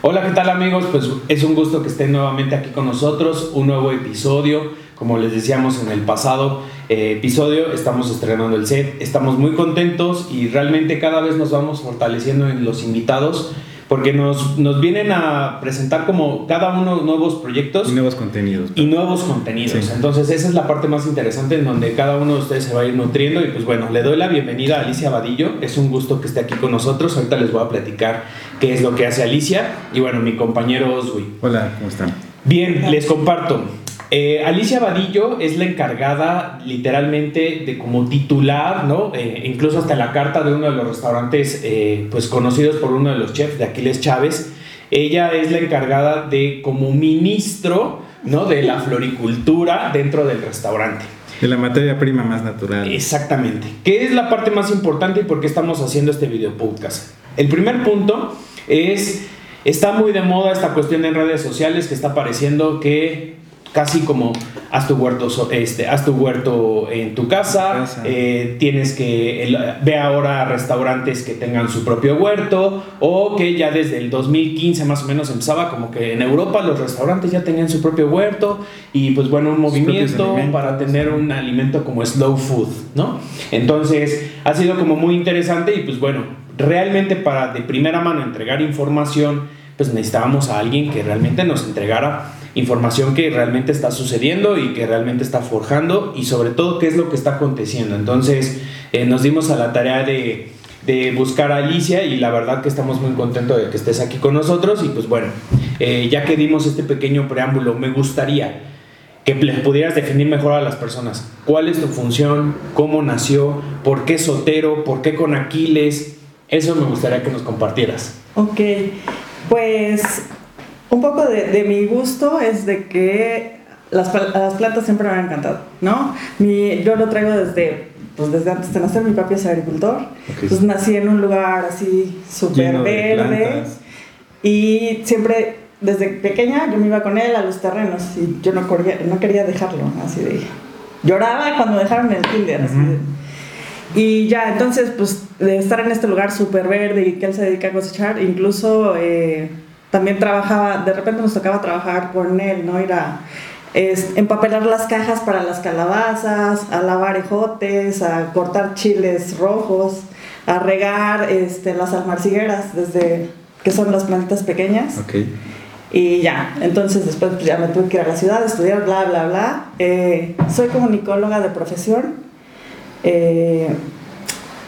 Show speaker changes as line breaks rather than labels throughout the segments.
Hola, ¿qué tal amigos? Pues es un gusto que estén nuevamente aquí con nosotros, un nuevo episodio, como les decíamos en el pasado eh, episodio, estamos estrenando el set, estamos muy contentos y realmente cada vez nos vamos fortaleciendo en los invitados porque nos, nos vienen a presentar como cada uno nuevos proyectos.
Y nuevos contenidos.
Y nuevos contenidos. Entonces esa es la parte más interesante en donde cada uno de ustedes se va a ir nutriendo y pues bueno, le doy la bienvenida a Alicia Vadillo. Es un gusto que esté aquí con nosotros. Ahorita les voy a platicar qué es lo que hace Alicia y bueno, mi compañero Oswi.
Hola, ¿cómo están?
Bien, les comparto. Eh, Alicia Vadillo es la encargada literalmente de como titular, ¿no? Eh, incluso hasta la carta de uno de los restaurantes eh, pues conocidos por uno de los chefs de Aquiles Chávez. Ella es la encargada de como ministro, ¿no? De la floricultura dentro del restaurante.
De la materia prima más natural.
Exactamente. ¿Qué es la parte más importante y por qué estamos haciendo este video podcast? El primer punto es, está muy de moda esta cuestión en redes sociales que está apareciendo que casi como haz tu huerto, este, haz tu huerto en tu casa, eh, tienes que, ve ahora restaurantes que tengan su propio huerto, o que ya desde el 2015 más o menos empezaba como que en Europa los restaurantes ya tenían su propio huerto, y pues bueno, un movimiento para tener un alimento como slow food, ¿no? Entonces, ha sido como muy interesante y pues bueno, realmente para de primera mano entregar información, pues necesitábamos a alguien que realmente nos entregara información que realmente está sucediendo y que realmente está forjando y sobre todo qué es lo que está aconteciendo. Entonces eh, nos dimos a la tarea de, buscar a Alicia y la verdad que estamos muy contentos de que estés aquí con nosotros y pues bueno, eh, ya que dimos este pequeño preámbulo, me gustaría que les pudieras definir mejor a las personas. ¿Cuál es tu función? ¿Cómo nació? ¿Por qué Sotero? ¿Por qué con Aquiles? Eso me gustaría que nos compartieras.
Ok, pues un poco de, mi gusto es de que las, las, plantas siempre me han encantado, ¿no? Mi, yo lo traigo desde, pues desde antes de nacer, mi papi es agricultor, entonces nací en un lugar así súper verde y siempre desde pequeña yo me iba con él a los terrenos y yo no quería, no quería dejarlo, así de... Lloraba cuando dejaron el kinder, así Y ya, entonces, pues, de estar en este lugar súper verde y que él se dedica a cosechar, incluso... Eh, también trabajaba, de repente nos tocaba trabajar con él, ¿no? Ir a empapelar las cajas para las calabazas, a lavar ejotes, a cortar chiles rojos, a regar este, las almarcigueras, desde que son las plantitas pequeñas.
Okay.
Y ya, entonces después pues, ya me tuve que ir a la ciudad, estudiar, bla, bla, bla. Eh, soy comunicóloga de profesión. Eh,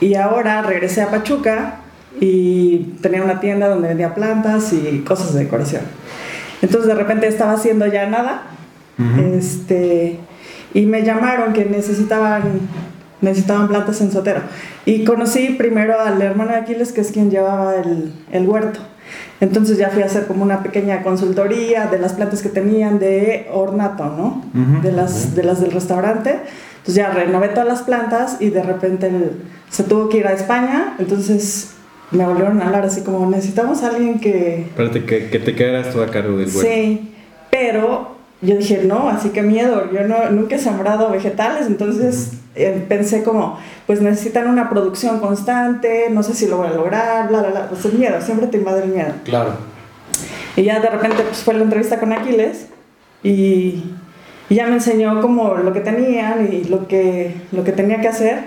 y ahora regresé a Pachuca y tenía una tienda donde vendía plantas y cosas de decoración. Entonces de repente estaba haciendo ya nada este, y me llamaron que necesitaban, necesitaban plantas en Sotero. Y conocí primero al hermano de Aquiles, que es quien llevaba el, el huerto. Entonces ya fui a hacer como una pequeña consultoría de las plantas que tenían de ornato, ¿no? de, las, de las del restaurante. Entonces ya renové todas las plantas y de repente se tuvo que ir a España. Entonces me volvieron a hablar así como necesitamos a alguien que...
Espérate, que, que te quedaras tú a cargo del huerto.
Sí, pero yo dije, no, así que miedo, yo no, nunca he sembrado vegetales, entonces eh, pensé como, pues necesitan una producción constante, no sé si lo voy a lograr, bla, bla, bla, pues el miedo, siempre te invade el miedo.
Claro.
Y ya de repente pues fue la entrevista con Aquiles y, y ya me enseñó como lo que tenían y lo que, lo que tenía que hacer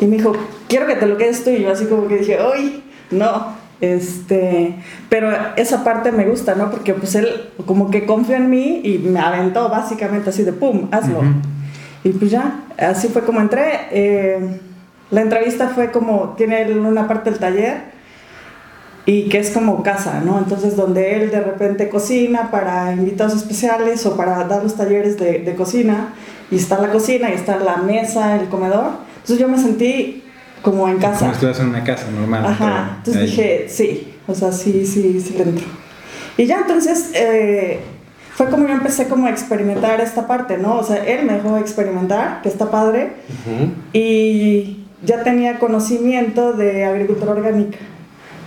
y me dijo, quiero que te lo quedes tú y yo así como que dije, uy, no, este, pero esa parte me gusta, ¿no? Porque pues él como que confió en mí y me aventó básicamente así de pum, hazlo. Y pues ya, así fue como entré. Eh, la entrevista fue como, tiene una parte del taller y que es como casa, ¿no? Entonces donde él de repente cocina para invitados especiales o para dar los talleres de, de cocina y está la cocina y está la mesa, el comedor. Entonces yo me sentí como en casa.
Como estuvieras en una casa normal.
Ajá, entonces dije, sí, o sea, sí, sí, sí le entro. Y ya entonces eh, fue como yo empecé como a experimentar esta parte, ¿no? O sea, él me dejó experimentar, que está padre, y ya tenía conocimiento de agricultura orgánica,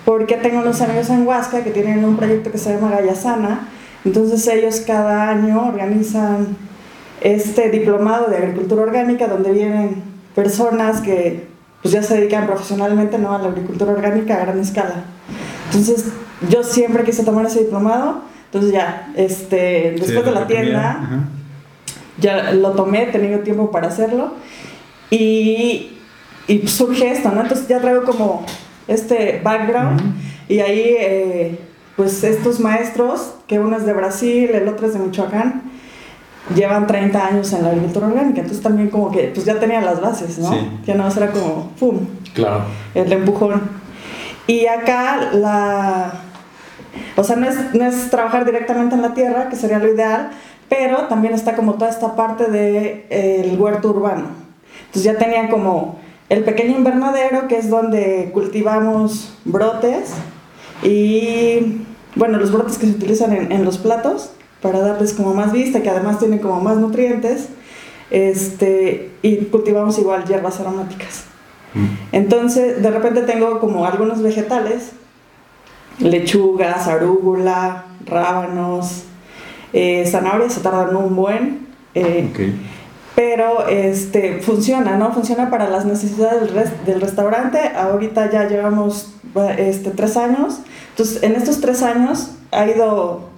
porque tengo unos amigos en Huasca que tienen un proyecto que se llama Gallasana, entonces ellos cada año organizan este diplomado de agricultura orgánica donde vienen personas que pues ya se dedican profesionalmente ¿no? a la agricultura orgánica a gran escala. Entonces, yo siempre quise tomar ese diplomado, entonces ya, este, después de la tienda, ya lo tomé, he tenido tiempo para hacerlo y, y surge esto, ¿no? Entonces ya traigo como este background y ahí, eh, pues estos maestros, que uno es de Brasil, el otro es de Michoacán, llevan 30 años en la agricultura orgánica, entonces también como que pues ya tenía las bases, ¿no? Ya no era como, ¡pum!
Claro.
El empujón. Y acá la... O sea, no es, no es trabajar directamente en la tierra, que sería lo ideal, pero también está como toda esta parte del de, eh, el huerto urbano. Entonces ya tenía como el pequeño invernadero, que es donde cultivamos brotes y, bueno, los brotes que se utilizan en, en los platos para darles como más vista, que además tienen como más nutrientes, este, y cultivamos igual hierbas aromáticas. Mm. Entonces, de repente tengo como algunos vegetales, lechugas, arúgula, rábanos, eh, zanahorias se tardan un buen. Eh, Pero este, funciona, ¿no? Funciona para las necesidades del, del restaurante. Ahorita ya llevamos este, tres años. Entonces, en estos tres años ha ido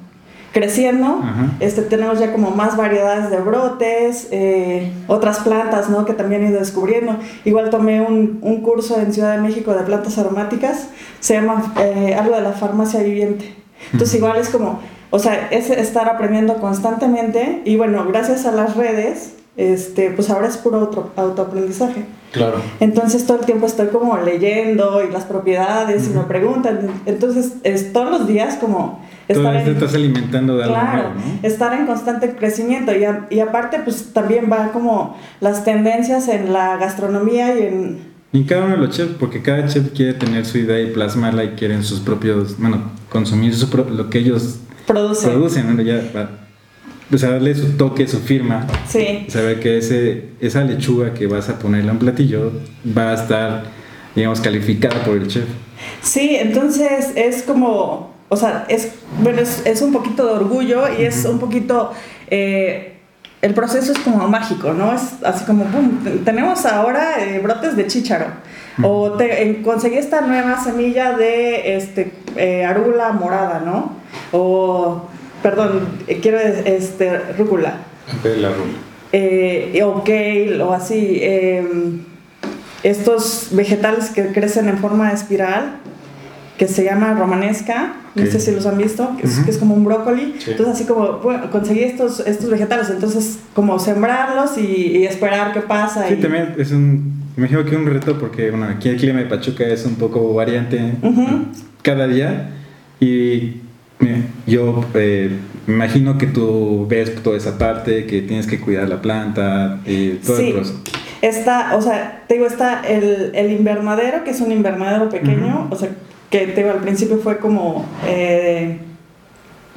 creciendo. Este, tenemos ya como más variedades de brotes, eh, otras plantas ¿no? que también he ido descubriendo. Igual tomé un, un, curso en Ciudad de México de plantas aromáticas, se llama eh, algo de la farmacia viviente. Entonces igual es como, o sea, es estar aprendiendo constantemente y bueno, gracias a las redes, este, pues ahora es puro auto, autoaprendizaje.
Claro.
Entonces todo el tiempo estoy como leyendo y las propiedades y me preguntan. Entonces es todos los días como
estar en, estás alimentando de algo
claro, estar en constante crecimiento y, y aparte pues también va como las tendencias en la gastronomía y en
y cada uno de los chefs, porque cada chef quiere tener su idea y plasmarla y quieren sus propios, bueno, consumir su lo que ellos
producen,
producen ¿no? ya, o sea, darle su toque, su firma.
Sí.
Saber que ese, esa lechuga que vas a ponerle a un platillo va a estar, digamos, calificada por el chef.
Sí, entonces es como, o sea, es, bueno, es, un poquito de orgullo y es un poquito... Eh, el proceso es como mágico, ¿no? Es así como, boom, tenemos ahora eh, brotes de chícharo. O te, conseguí esta nueva semilla de este, eh, arugula morada, ¿no? O perdón, eh, quiero este, rúcula.
La rúcula.
Eh, o kale, o así. Em, estos vegetales que crecen en forma de espiral, que se llama romanesca, no sé si los han visto, que, es, como un brócoli. Entonces, así como bueno, conseguí estos, estos vegetales, entonces, como sembrarlos y, esperar qué pasa.
Sí, también es un. Me imagino que un reto porque bueno, aquí el clima de Pachuca es un poco variante cada día y yo eh, me imagino que tú ves toda esa parte, que tienes que cuidar la planta, y todo
sí. Está, o sea, te digo, está el, el invernadero, que es un invernadero pequeño, o sea, que te digo, al principio fue como eh,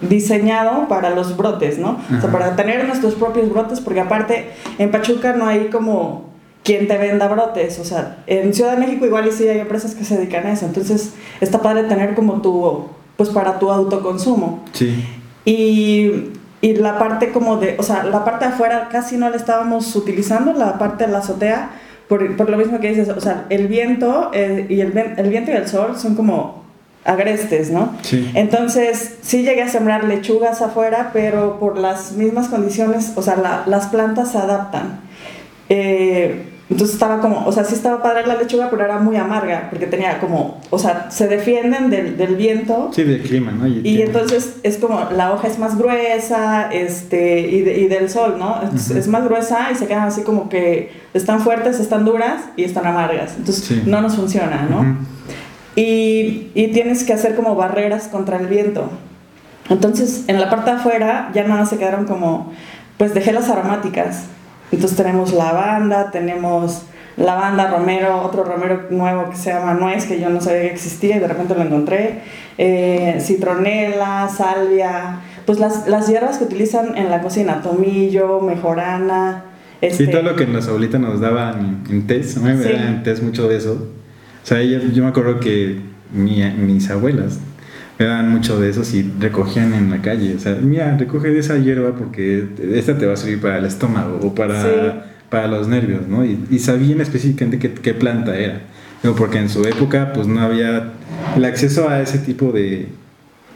diseñado para los brotes, ¿no? O sea, para tener nuestros propios brotes, porque aparte en Pachuca no hay como quien te venda brotes, o sea, en Ciudad de México igual y sí hay empresas que se dedican a eso, entonces está padre tener como tu pues para tu autoconsumo.
Sí.
Y, y, la parte como de, o sea, la parte de afuera casi no la estábamos utilizando, la parte de la azotea, por, por lo mismo que dices, o sea, el viento eh, y el, el, viento y el sol son como agrestes, ¿no?
Sí.
Entonces, sí llegué a sembrar lechugas afuera, pero por las mismas condiciones, o sea, la, las plantas se adaptan. Eh, entonces estaba como, o sea, sí estaba padre la lechuga, pero era muy amarga, porque tenía como, o sea, se defienden del, del viento.
Sí, del clima, ¿no?
Y, entonces es como, la hoja es más gruesa, este, y, y del sol, ¿no? Es más gruesa y se quedan así como que están fuertes, están duras y están amargas. Entonces no nos funciona, ¿no? y, y tienes que hacer como barreras contra el viento. Entonces, en la parte de afuera ya nada se quedaron como, pues dejé las aromáticas entonces tenemos lavanda, tenemos lavanda, romero, otro romero nuevo que se llama nuez, que yo no sabía que existía y de repente lo encontré, eh, citronela, salvia, pues las, las, hierbas que utilizan en la cocina, tomillo, mejorana.
Este... Sí, todo lo que las abuelitas nos daban en test, a mí me daban en test mucho de eso. O sea, yo, yo me acuerdo que mi, mis abuelas me daban mucho de esos y recogían en la calle. O sea, mira, recoge de esa hierba porque esta te va a servir para el estómago o para, para los nervios, ¿no? Y, y sabían específicamente qué, qué, planta era. porque en su época pues no había el acceso a ese tipo de,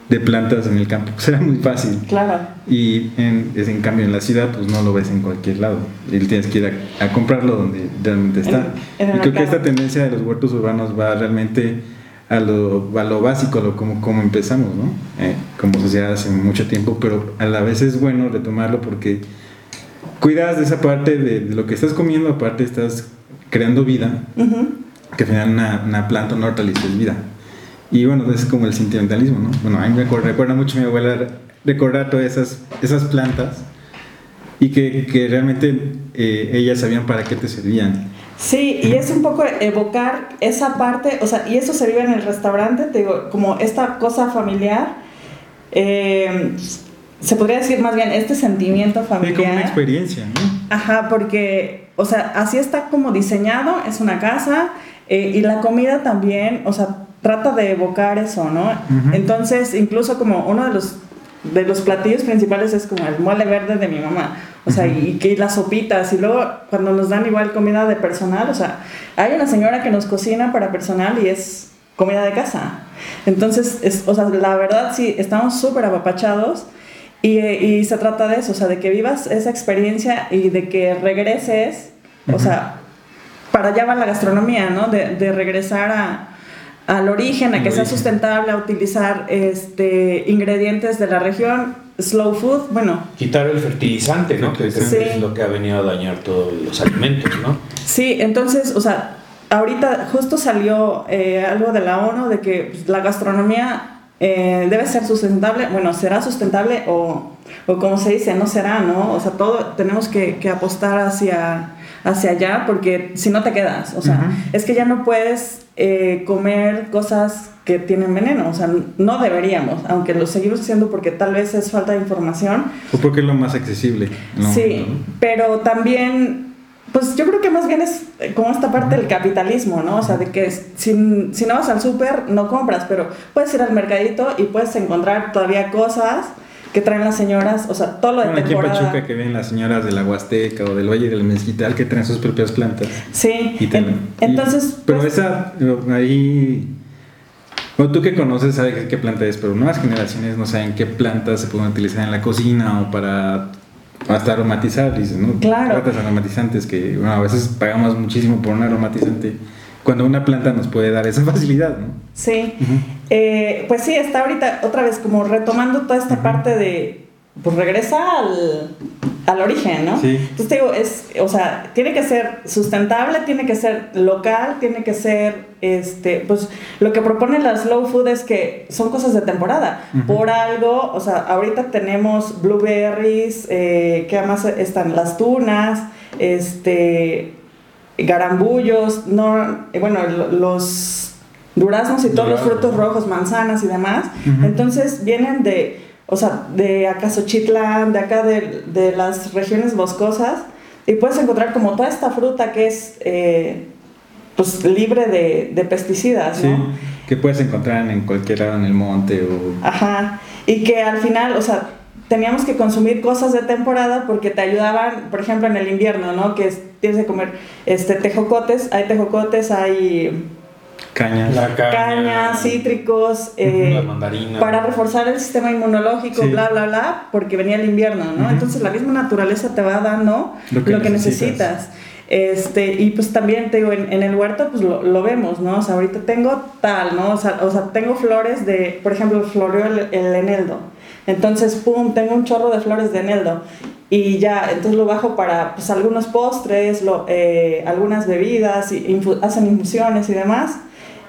de plantas en el campo, pues era muy fácil.
Claro.
Y en, es- en cambio en la ciudad, pues no lo ves en cualquier lado. Y tienes que ir a, a comprarlo donde realmente está.
En- en
y creo que esta tendencia de los huertos urbanos va realmente a lo, a lo básico, a lo como, como empezamos, ¿no? Eh, como sociedad hace mucho tiempo, pero a la vez es bueno retomarlo porque cuidas de esa parte de, de lo que estás comiendo, aparte estás creando vida, que al final una, una planta, una hortaliza es vida. Y bueno, es como el sentimentalismo, ¿no? Bueno, a mí me recuerda, recuerda mucho a mi abuela recordar todas esas, esas plantas y que, que realmente eh, ellas sabían para qué te servían.
Sí, y es un poco evocar esa parte, o sea, y eso se vive en el restaurante, te digo, como esta cosa familiar, eh, se podría decir más bien este sentimiento
Fue como una
familiar.
experiencia, ¿no?
Ajá, porque, o sea, así está como diseñado, es una casa, eh, y la comida también, o sea, trata de evocar eso, ¿no? Entonces, incluso como uno de los, de los platillos principales es como el mole verde de mi mamá, o sea, y, que las sopitas, y luego cuando nos dan igual comida de personal, o sea, hay una señora que nos cocina para personal y es comida de casa. Entonces, es, o sea, la verdad sí, estamos súper apapachados. Y, y se trata de eso, o sea, de que vivas esa experiencia y de que regreses, o
Ujú.
sea, para allá va la gastronomía, ¿no? De, de regresar a, al origen, a que sea sustentable, a utilizar este, ingredientes de la región, slow food, bueno,
Quitar el fertilizante, ¿no? Que
Sí.
es lo que ha venido a dañar todos los alimentos, ¿no?
Sí, entonces, o sea, ahorita justo salió eh, algo de la ONU de que pues, la gastronomía eh, debe ser sustentable, bueno, será sustentable o, o como se dice, no será, ¿no? O sea, todo tenemos que, que apostar hacia, hacia allá porque si no te quedas, o sea,
Ujú.
es que ya no puedes eh, comer cosas que tienen veneno, o sea, no deberíamos, aunque lo seguimos haciendo porque tal vez es falta de información,
O porque es lo más accesible. ¿no?
Sí, pero también, pues yo creo que más bien es eh, como esta parte del capitalismo, ¿no? O sea, de que si, si no vas al súper, no compras, pero puedes ir al mercadito y puedes encontrar todavía cosas que traen las señoras, o sea, todo lo de
Bueno, aquí en
temporada.
Pachuca que ven las señoras de la Huasteca o del Valle del Mezquital que traen sus propias plantas.
Sí,
Y te-
en- entonces,
y- pero
pues,
esa, ahí. Bueno, tú que conoces sabes qué planta es, pero nuevas generaciones no saben qué plantas se pueden utilizar en la cocina o para hasta aromatizar, dices, ¿no?
Claro.
Plantas aromatizantes que bueno, a veces pagamos muchísimo por un aromatizante cuando una planta nos puede dar esa facilidad, ¿no?
sí. Eh, pues sí, está ahorita otra vez como retomando toda esta parte de, pues regresa al, al origen, ¿no?
Sí.
Entonces te digo, es, o sea, tiene que ser sustentable, tiene que ser local, tiene que ser, este, pues lo que propone la slow food es que son cosas de temporada. Por algo, o sea, ahorita tenemos blueberries, eh, que además están las tunas, este, garambullos, no, eh, bueno, lo- los duraznos y todos los frutos rojos, manzanas y demás. Entonces vienen de, o sea, de Acasochitlán, de acá de, de las regiones boscosas, y puedes encontrar como toda esta fruta que es eh, pues libre de, de pesticidas,
Sí,
¿no?
que puedes encontrar en cualquier lado en el monte o...
Ajá. Y que al final, o sea, teníamos que consumir cosas de temporada porque te ayudaban, por ejemplo, en el invierno, ¿no? Que es- tienes que comer este tejocotes, hay tejocotes, hay
cañas.
La caña,
cañas, cítricos, eh,
la mandarina.
para reforzar el sistema inmunológico,
Sí.
bla, bla, bla, porque venía el invierno, ¿no?
Ujú.
Entonces la misma naturaleza te va dando
Lo
lo
que
que,
necesitas.
necesitas. Este, y pues también te digo, en, en el huerto pues lo, lo vemos, ¿no? O sea, ahorita tengo tal, ¿no? O sea, o sea, tengo flores de, por ejemplo, floreó el, el eneldo. Entonces, pum, tengo un chorro de flores de eneldo. Y ya, entonces lo bajo para pues algunos postres, lo, eh, algunas bebidas, y infu- hacen infusiones y demás.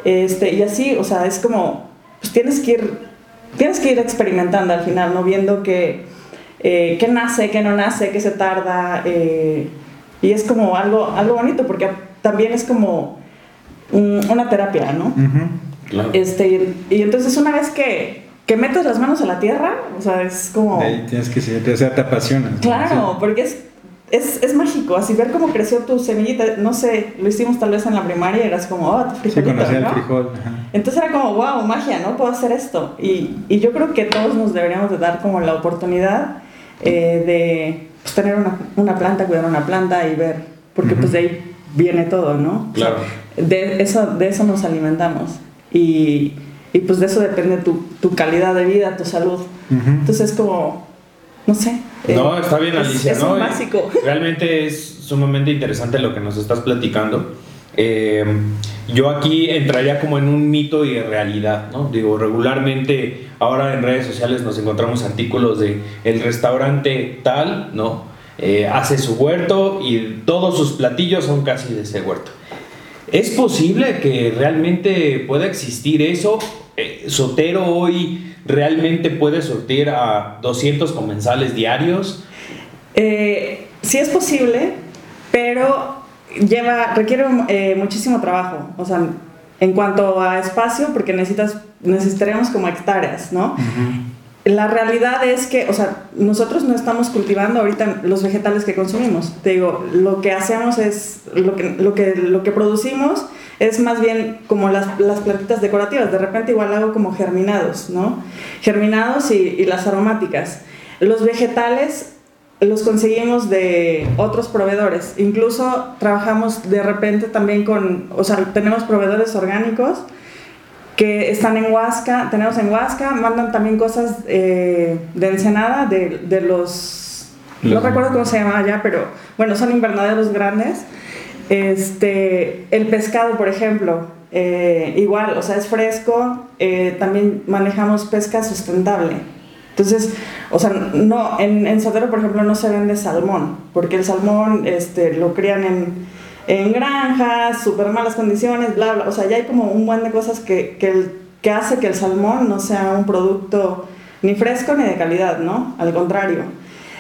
Este, y así, o sea, es como, pues tienes que ir, tienes que ir experimentando al final, ¿no? Viendo que, eh, qué nace, qué no nace, qué se tarda. eh, y es como algo, algo bonito, porque también es como una terapia, ¿no?
Claro.
Este, y entonces una vez que, que metes las manos a la tierra, o sea, es como...
De ahí tienes que ser, o sea, te apasiona.
Claro, porque es, es, es mágico, así ver cómo creció tu semillita, no sé, lo hicimos tal vez en la primaria y eras como, oh, tu
Sí,
frijolito,
conocía
¿no?
el frijol. ajá.
Entonces era como, wow, magia, ¿no? Puedo hacer esto. Y, y yo creo que todos nos deberíamos de dar como la oportunidad eh, de pues, tener una, una planta, cuidar una planta y ver, porque
Ujú.
pues de ahí viene todo, ¿no? O sea,
Claro.
de eso, de eso nos alimentamos. Y, y pues de eso depende tu, tu calidad de vida, tu salud. Entonces es como, no sé.
No, eh, está bien, Alicia.
Es,
¿no?
un básico.
Realmente es sumamente interesante lo que nos estás platicando. Eh, yo aquí entraría como en un mito y realidad, ¿no? Digo, regularmente ahora en redes sociales nos encontramos artículos de el restaurante tal, ¿no? Eh, hace su huerto y todos sus platillos son casi de ese huerto. ¿Es posible que realmente pueda existir eso? Sotero hoy realmente puede sortir a 200 comensales diarios?
Eh, sí es posible, pero lleva, requiere eh, muchísimo trabajo. O sea, en cuanto a espacio, porque necesitas, necesitaríamos como hectáreas, ¿no? La realidad es que, o sea, nosotros no estamos cultivando ahorita los vegetales que consumimos. Te digo, lo que hacemos es, lo que, lo que, lo que producimos es más bien como las, las plantitas decorativas. De repente igual hago como germinados, ¿no? Germinados y, y las aromáticas. Los vegetales los conseguimos de otros proveedores. Incluso trabajamos de repente también con, o sea, tenemos proveedores orgánicos que están en Huasca, tenemos en Huasca, mandan también cosas eh, de Ensenada, de, de los, no recuerdo cómo se llama allá, pero bueno, son invernaderos grandes este, el pescado, por ejemplo, eh, igual, o sea, es fresco, eh, también manejamos pesca sustentable. Entonces, o sea, no, en, en Sotero, por ejemplo, no se vende salmón, porque el salmón este, lo crían en, en granjas, súper malas condiciones, bla, bla. O sea, ya hay como un buen de cosas que, que, que hace que el salmón no sea un producto ni fresco ni de calidad, ¿no? Al contrario.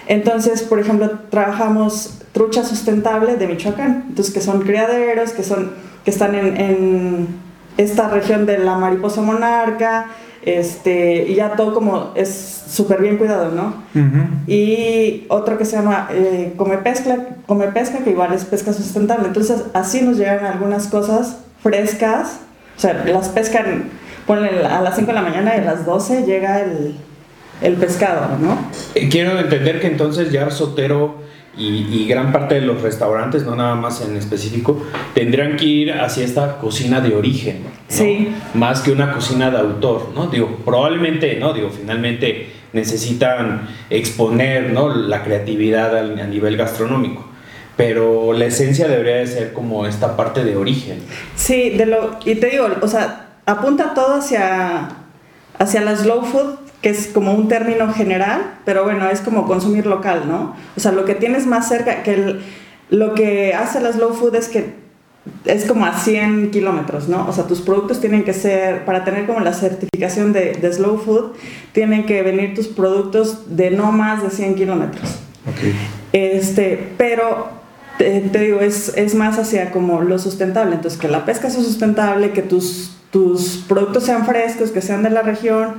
Entonces, por ejemplo, trabajamos trucha sustentable de Michoacán, entonces que son criaderos, que, son, que están en, esta región de la mariposa monarca, este, y ya todo como es súper bien cuidado, ¿no? Y otro que se llama eh, come, pesca, come Pesca, que igual es pesca sustentable. Entonces, así nos llegan algunas cosas frescas, o sea, las pescan, ponen a las 5 de la mañana y a las 12 llega el, el pescado, ¿no?
Eh, quiero entender que entonces ya Sotero y, gran parte de los restaurantes, no nada más en específico, tendrían que ir hacia esta cocina de origen,
sí.
más que una cocina de autor, ¿no? Digo, probablemente, ¿no? Digo, finalmente necesitan exponer, ¿no? La creatividad a, a nivel gastronómico pero la esencia debería de ser como esta parte de origen.
Sí, de lo, y te digo, o sea, apunta todo hacia, hacia la slow food, que es como un término general, pero bueno, es como consumir local, ¿no? O sea, lo que tienes más cerca, que lo que hace la slow food es que es como a 100 kilómetros, ¿no? O sea, tus productos tienen que ser, para tener como la certificación de, de slow food, tienen que venir tus productos de no más de 100 kilómetros.
Okay.
Este, pero te, te, digo, es, es más hacia como lo sustentable, entonces que la pesca sea sustentable, que tus, tus productos sean frescos, que sean de la región,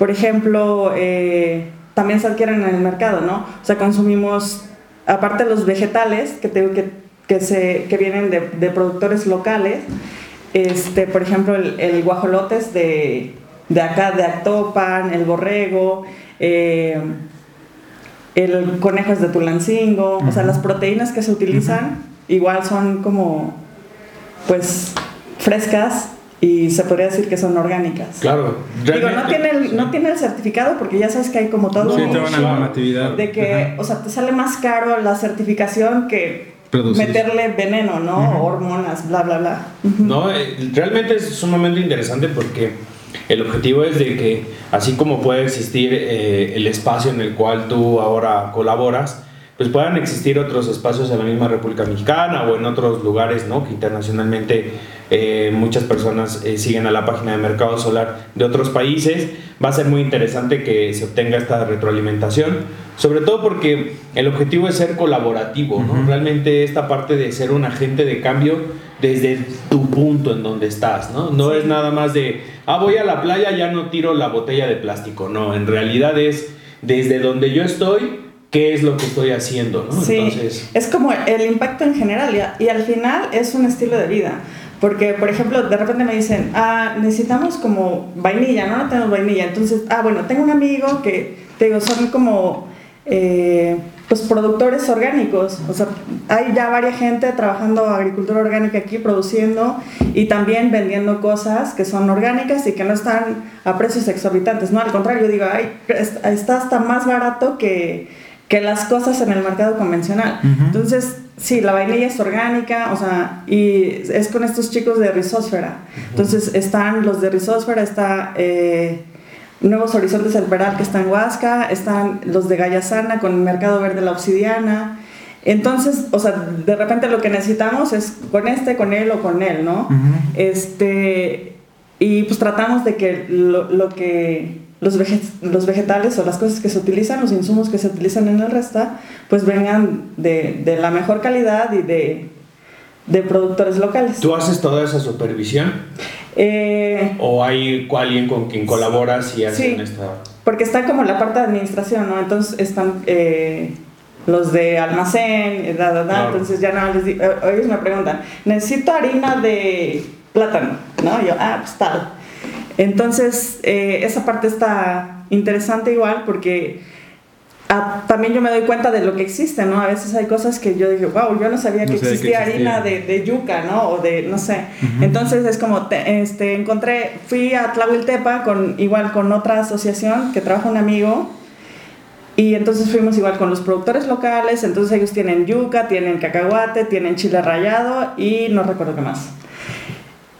por ejemplo, eh, también se adquieren en el mercado, ¿no? O sea, consumimos, aparte de los vegetales que, tengo que, que, se, que vienen de, de, productores locales, este, por ejemplo, el, el guajolotes de, de, acá, de Actopan, el borrego, eh, el conejo es de Tulancingo, uh -huh. o sea, las proteínas que se utilizan uh -huh. igual son como, pues, frescas y se podría decir que son orgánicas.
Claro.
Digo, no tiene, el, no tiene el certificado porque ya sabes que hay como todo
sí, una normatividad.
de que, o sea, te sale más caro la certificación que Producir. meterle veneno, ¿no? Hormonas, bla, bla, bla.
No, eh, realmente es sumamente interesante porque el objetivo es de que, así como puede existir eh, el espacio en el cual tú ahora colaboras, pues puedan existir otros espacios en la misma República Mexicana o en otros lugares, ¿no? Que internacionalmente eh, muchas personas eh, siguen a la página de Mercado Solar de otros países. Va a ser muy interesante que se obtenga esta retroalimentación, sobre todo porque el objetivo es ser colaborativo, ¿no? Uh -huh. Realmente esta parte de ser un agente de cambio desde tu punto en donde estás, ¿no? No sí. es nada más de, ah, voy a la playa, ya no tiro la botella de plástico, no, en realidad es desde donde yo estoy, qué es lo que estoy haciendo, ¿no?
Sí, Entonces, es como el impacto en general y, y al final es un estilo de vida. Porque, por ejemplo, de repente me dicen, ah, necesitamos como vainilla, ¿no? No tenemos vainilla. Entonces, ah, bueno, tengo un amigo que, te digo, son como, eh, pues productores orgánicos, o sea, hay ya varias gente trabajando agricultura orgánica aquí, produciendo y también vendiendo cosas que son orgánicas y que no están a precios exorbitantes, no, al contrario, digo, ay, está hasta más barato que, que las cosas en el mercado convencional. Entonces, sí, la vainilla es orgánica, o sea, y es con estos chicos de Rizosfera. Entonces, están los de Rizosfera, está... Eh, Nuevos Horizontes El Peral, que está en Huasca, están los de Gallasana con el Mercado Verde La Obsidiana. Entonces, o sea, de repente lo que necesitamos es con este, con él o con él, ¿no? Este, y pues tratamos de que lo, que los, los, vegetales o las cosas que se utilizan, los insumos que se utilizan en el resta, pues vengan de, de la mejor calidad y de, de productores locales.
¿Tú haces toda esa supervisión? Eh, ¿O hay alguien con quien colaboras y hacen sí, esta...?
porque está como la parte de administración, ¿no? Entonces están eh, los de almacén, da, da, da, entonces ya no les digo, eh, ellos me preguntan, necesito harina de plátano, ¿no? Y yo, ah, pues tal. Entonces, esa parte está interesante igual porque Ah, también yo me doy cuenta de lo que existe, ¿no? A veces hay cosas que yo digo, wow, yo no sabía que, existía, harina de, de, yuca, ¿no? O de, no sé. Entonces es como, este, encontré, fui a Tlahuiltepa con, igual con otra asociación que trabaja un amigo. Y entonces fuimos igual con los productores locales, entonces ellos tienen yuca, tienen cacahuate, tienen chile rallado y no recuerdo qué más.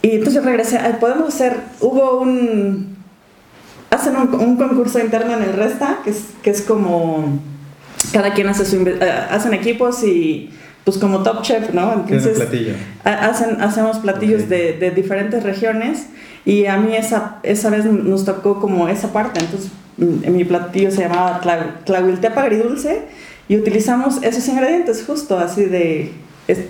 Y entonces regresé, podemos hacer, hubo un, hacen un, concurso interno en el Resta, que es, que es como cada quien hace su eh, hacen equipos y pues como top chef, ¿no?
Entonces platillo.
hacen hacemos platillos de, de, diferentes regiones y a mí esa, esa vez nos tocó como esa parte, entonces mi platillo se llamaba tlahuiltepa agridulce y utilizamos esos ingredientes justo así de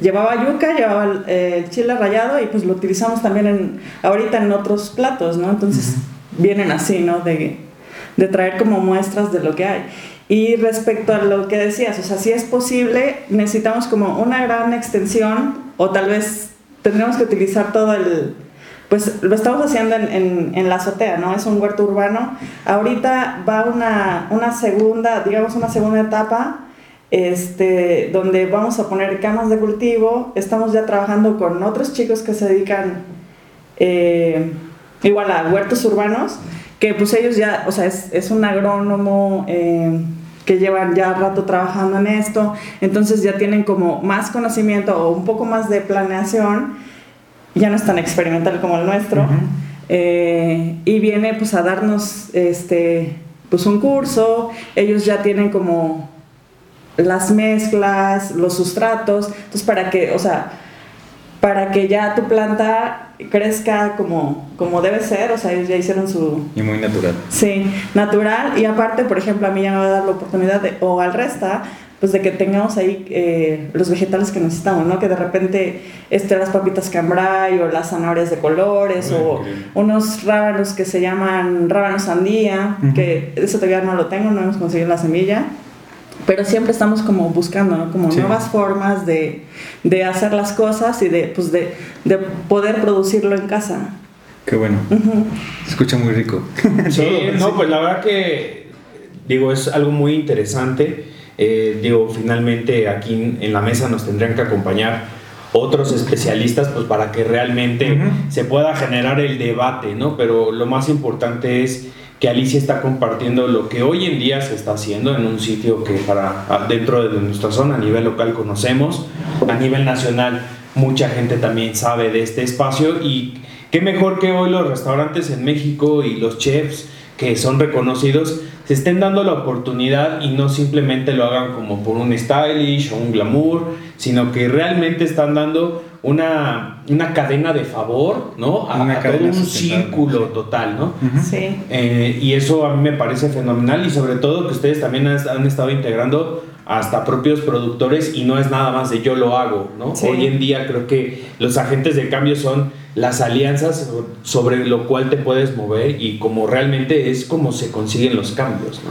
llevaba yuca, llevaba el, chile rallado y pues lo utilizamos también en, ahorita en otros platos, ¿no? Entonces vienen así, ¿no? De, de traer como muestras de lo que hay. Y respecto a lo que decías, o sea, si es posible, necesitamos como una gran extensión o tal vez tendremos que utilizar todo el, pues lo estamos haciendo en, en, en, la azotea, ¿no? Es un huerto urbano. Ahorita va una, una segunda, digamos una segunda etapa, este, donde vamos a poner camas de cultivo. Estamos ya trabajando con otros chicos que se dedican... Eh, igual a huertos urbanos, que pues ellos ya, o sea, es, es un agrónomo eh, que llevan ya rato trabajando en esto, entonces ya tienen como más conocimiento o un poco más de planeación, ya no es tan experimental como el nuestro, eh, y viene pues a darnos este, pues un curso, ellos ya tienen como las mezclas, los sustratos, entonces para que, o sea, para que ya tu planta crezca como, como debe ser, o sea, ellos ya hicieron su...
Y muy natural.
Sí, natural, y aparte, por ejemplo, a mí ya me va a dar la oportunidad, de, o al resta, pues de que tengamos ahí eh, los vegetales que necesitamos, ¿no? Que de repente este, las papitas cambray o las zanahorias de colores o unos rábanos que se llaman rábanos sandía, que eso todavía no lo tengo, no hemos conseguido la semilla pero siempre estamos como buscando, ¿no? Como nuevas formas de, de, hacer las cosas y de, pues de, de, poder producirlo en casa.
Qué bueno. Se escucha muy rico.
Sí, no, pues la verdad que, digo, es algo muy interesante. Eh, digo, finalmente aquí en la mesa nos tendrían que acompañar otros especialistas pues para que realmente se pueda generar el debate, ¿no? Pero lo más importante es que Alicia está compartiendo lo que hoy en día se está haciendo en un sitio que para dentro de nuestra zona a nivel local conocemos, a nivel nacional mucha gente también sabe de este espacio y qué mejor que hoy los restaurantes en México y los chefs que son reconocidos se estén dando la oportunidad y no simplemente lo hagan como por un stylish o un glamour, sino que realmente están dando una, una cadena de favor, ¿no? A, todo un círculo total, ¿no?
Sí.
Eh, y eso a mí me parece fenomenal y sobre todo que ustedes también han, estado integrando hasta propios productores y no es nada más de yo lo hago, ¿no? Hoy en día creo que los agentes de cambio son las alianzas sobre lo cual te puedes mover y como realmente es como se consiguen los cambios, ¿no?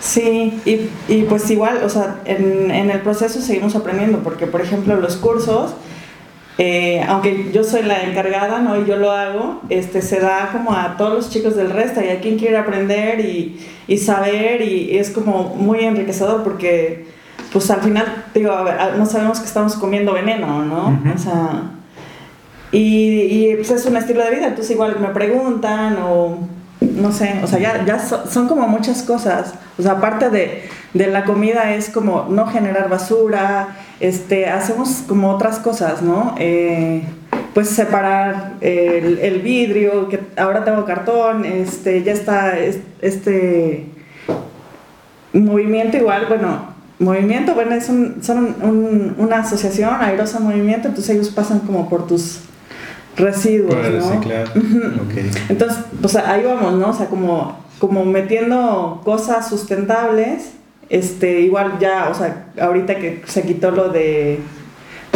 Sí, y, y pues igual, o sea, en, en el proceso seguimos aprendiendo, porque por ejemplo los cursos, eh, aunque yo soy la encargada, ¿no? Y yo lo hago, este, se da como a todos los chicos del resto y a quien quiere aprender y, y saber y, es como muy enriquecedor porque pues al final, digo, no sabemos que estamos comiendo veneno, ¿no? O sea, y, y pues es un estilo de vida, entonces igual me preguntan o no sé, o sea, ya, ya son como muchas cosas. O sea, aparte de, de, la comida es como no generar basura, este, hacemos como otras cosas, ¿no? Eh, pues separar el, el, vidrio, que ahora tengo cartón, este, ya está este movimiento igual, bueno, movimiento, bueno, es un, son una asociación, Airosa Movimiento, entonces ellos pasan como por tus residuos, ¿no? Entonces, pues ahí vamos, ¿no? O sea, como, como metiendo cosas sustentables, este, igual ya, o sea, ahorita que se quitó lo de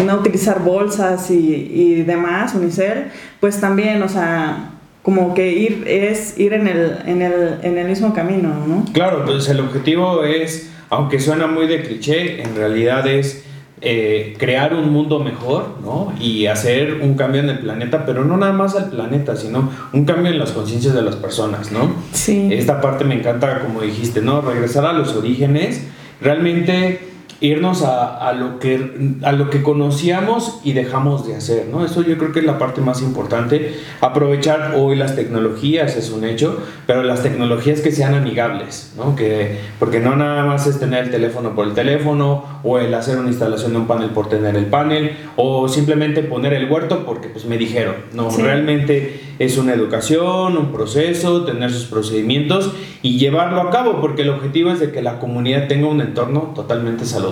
no utilizar bolsas y, y demás, Unicel, pues también, o sea, como que ir es ir en el, en el, en el mismo camino, ¿no?
Claro, pues el objetivo es, aunque suena muy de cliché, en realidad es eh, crear un mundo mejor, ¿no? Y hacer un cambio en el planeta, pero no nada más al planeta, sino un cambio en las conciencias de las personas, ¿no?
Sí.
Esta parte me encanta, como dijiste, ¿no? Regresar a los orígenes, realmente irnos a, a, lo que, a lo que conocíamos y dejamos de hacer, ¿no? Eso yo creo que es la parte más importante. Aprovechar hoy las tecnologías es un hecho, pero las tecnologías que sean amigables, ¿no? Que, porque no nada más es tener el teléfono por el teléfono o el hacer una instalación de un panel por tener el panel o simplemente poner el huerto porque pues me dijeron, no, realmente es una educación, un proceso, tener sus procedimientos y llevarlo a cabo, porque el objetivo es de que la comunidad tenga un entorno totalmente saludable.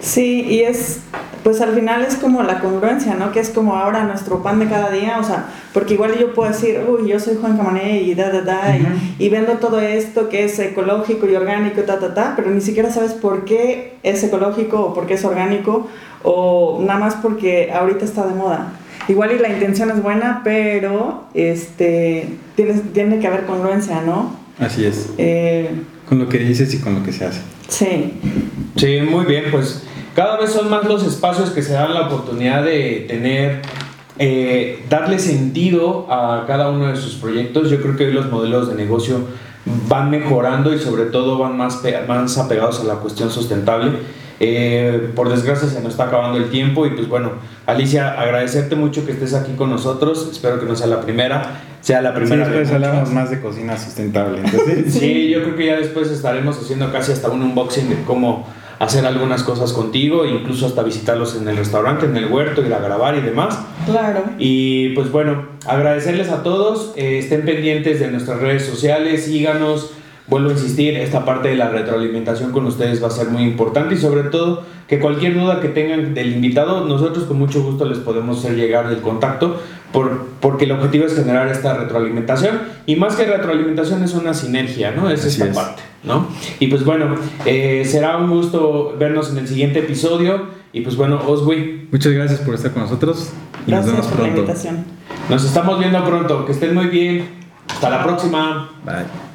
Sí, y es, pues al final es como la congruencia, ¿no? Que es como ahora nuestro pan de cada día, o sea, porque igual yo puedo decir, uy, yo soy Juan Camané y da, da, da, y, vendo todo esto que es ecológico y orgánico, ta, ta, ta, pero ni siquiera sabes por qué es ecológico o por qué es orgánico, o nada más porque ahorita está de moda. Igual y la intención es buena, pero este, tiene, tiene que haber congruencia, ¿no?
Así es. Eh, con lo que dices y con lo que se hace.
Sí.
Sí, muy bien, pues cada vez son más los espacios que se dan la oportunidad de tener, eh, darle sentido a cada uno de sus proyectos. Yo creo que hoy los modelos de negocio van mejorando y sobre todo van más, más apegados a la cuestión sustentable. Eh, por desgracia se nos está acabando el tiempo y pues bueno, Alicia, agradecerte mucho que estés aquí con nosotros. Espero que no sea la primera, sea la primera.
Sí, después hablamos más de cocina sustentable. Entonces,
sí, yo creo que ya después estaremos haciendo casi hasta un unboxing de cómo hacer algunas cosas contigo, incluso hasta visitarlos en el restaurante, en el huerto, ir a grabar y demás.
Claro.
Y pues bueno, agradecerles a todos, eh, estén pendientes de nuestras redes sociales, síganos vuelvo a insistir, esta parte de la retroalimentación con ustedes va a ser muy importante y sobre todo que cualquier duda que tengan del invitado, nosotros con mucho gusto les podemos hacer llegar el contacto por, porque el objetivo es generar esta retroalimentación y más que retroalimentación es una sinergia, ¿no? Es esta parte, ¿no? Y pues bueno, eh, será un gusto vernos en el siguiente episodio y pues bueno, Oswi.
Muchas gracias por estar con nosotros
y gracias nos vemos por pronto. la invitación.
Nos estamos viendo pronto, que estén muy bien. Hasta la próxima.
Bye.